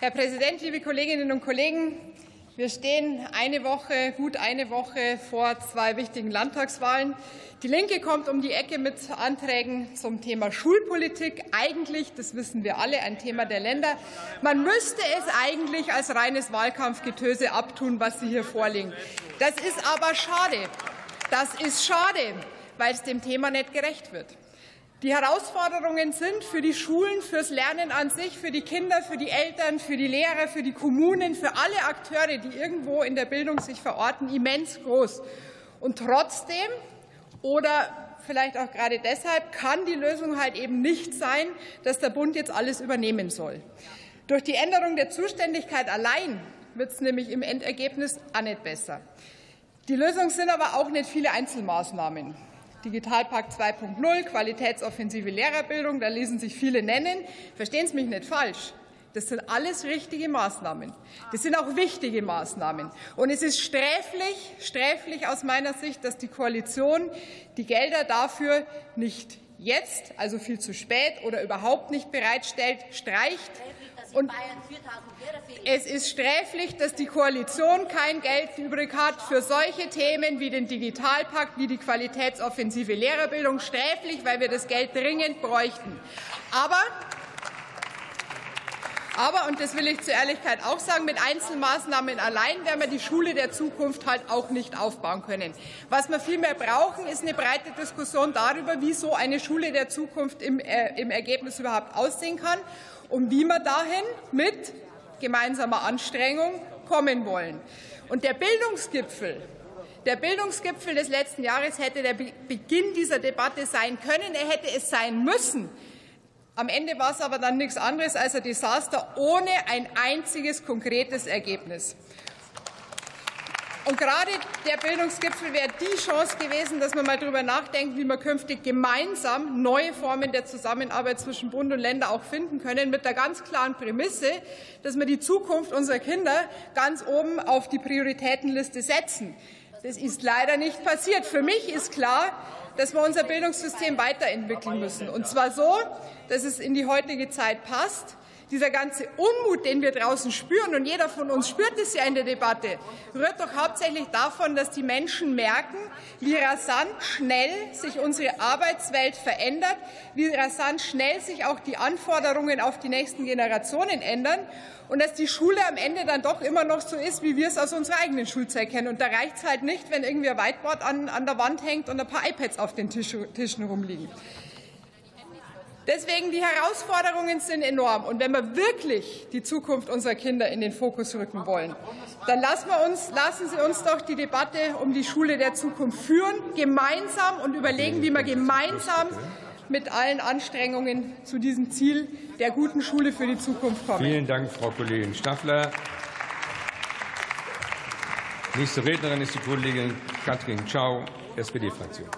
Herr Präsident, liebe Kolleginnen und Kollegen! Wir stehen eine Woche, gut eine Woche vor zwei wichtigen Landtagswahlen. Die Linke kommt um die Ecke mit Anträgen zum Thema Schulpolitik. Eigentlich, das wissen wir alle, ein Thema der Länder. Man müsste es eigentlich als reines Wahlkampfgetöse abtun, was Sie hier vorlegen. Das ist aber schade. Das ist schade, weil es dem Thema nicht gerecht wird. Die Herausforderungen sind für die Schulen, fürs Lernen an sich, für die Kinder, für die Eltern, für die Lehrer, für die Kommunen, für alle Akteure, die irgendwo in der Bildung sich verorten, immens groß. Und trotzdem oder vielleicht auch gerade deshalb kann die Lösung halt eben nicht sein, dass der Bund jetzt alles übernehmen soll. Durch die Änderung der Zuständigkeit allein wird es nämlich im Endergebnis auch nicht besser. Die Lösung sind aber auch nicht viele Einzelmaßnahmen. Digitalpakt 2.0, Qualitätsoffensive Lehrerbildung, da lesen sich viele nennen. Verstehen Sie mich nicht falsch. Das sind alles richtige Maßnahmen. Das sind auch wichtige Maßnahmen. Und es ist sträflich, sträflich aus meiner Sicht, dass die Koalition die Gelder dafür nicht jetzt, also viel zu spät oder überhaupt nicht bereitstellt, streicht. Und es ist sträflich, dass die Koalition kein Geld übrig hat für solche Themen wie den Digitalpakt, wie die qualitätsoffensive Lehrerbildung. Sträflich, weil wir das Geld dringend bräuchten. Aber aber, und das will ich zur Ehrlichkeit auch sagen, mit Einzelmaßnahmen allein werden wir die Schule der Zukunft halt auch nicht aufbauen können. Was wir vielmehr brauchen, ist eine breite Diskussion darüber, wie so eine Schule der Zukunft im, äh, im Ergebnis überhaupt aussehen kann und wie wir dahin mit gemeinsamer Anstrengung kommen wollen. Und der Bildungsgipfel, der Bildungsgipfel des letzten Jahres hätte der Beginn dieser Debatte sein können. Er hätte es sein müssen. Am Ende war es aber dann nichts anderes als ein Desaster ohne ein einziges konkretes Ergebnis. Und gerade der Bildungsgipfel wäre die Chance gewesen, dass man mal darüber nachdenkt, wie wir künftig gemeinsam neue Formen der Zusammenarbeit zwischen Bund und Ländern auch finden können, mit der ganz klaren Prämisse, dass wir die Zukunft unserer Kinder ganz oben auf die Prioritätenliste setzen. Das ist leider nicht passiert. Für mich ist klar, dass wir unser Bildungssystem weiterentwickeln müssen. Und zwar so, dass es in die heutige Zeit passt. Dieser ganze Unmut, den wir draußen spüren, und jeder von uns spürt es ja in der Debatte, rührt doch hauptsächlich davon, dass die Menschen merken, wie rasant schnell sich unsere Arbeitswelt verändert, wie rasant schnell sich auch die Anforderungen auf die nächsten Generationen ändern und dass die Schule am Ende dann doch immer noch so ist, wie wir es aus unserer eigenen Schulzeit kennen. Und da reicht es halt nicht, wenn irgendwie ein Whiteboard an, an der Wand hängt und ein paar iPads auf den Tisch, Tischen rumliegen. Deswegen die Herausforderungen sind enorm. Und wenn wir wirklich die Zukunft unserer Kinder in den Fokus rücken wollen, dann lassen, wir uns, lassen Sie uns doch die Debatte um die Schule der Zukunft führen, gemeinsam und überlegen, wie wir gemeinsam mit allen Anstrengungen zu diesem Ziel der guten Schule für die Zukunft kommen. Vielen Dank, Frau Kollegin Staffler. Nächste Rednerin ist die Kollegin Katrin Schau, SPD-Fraktion.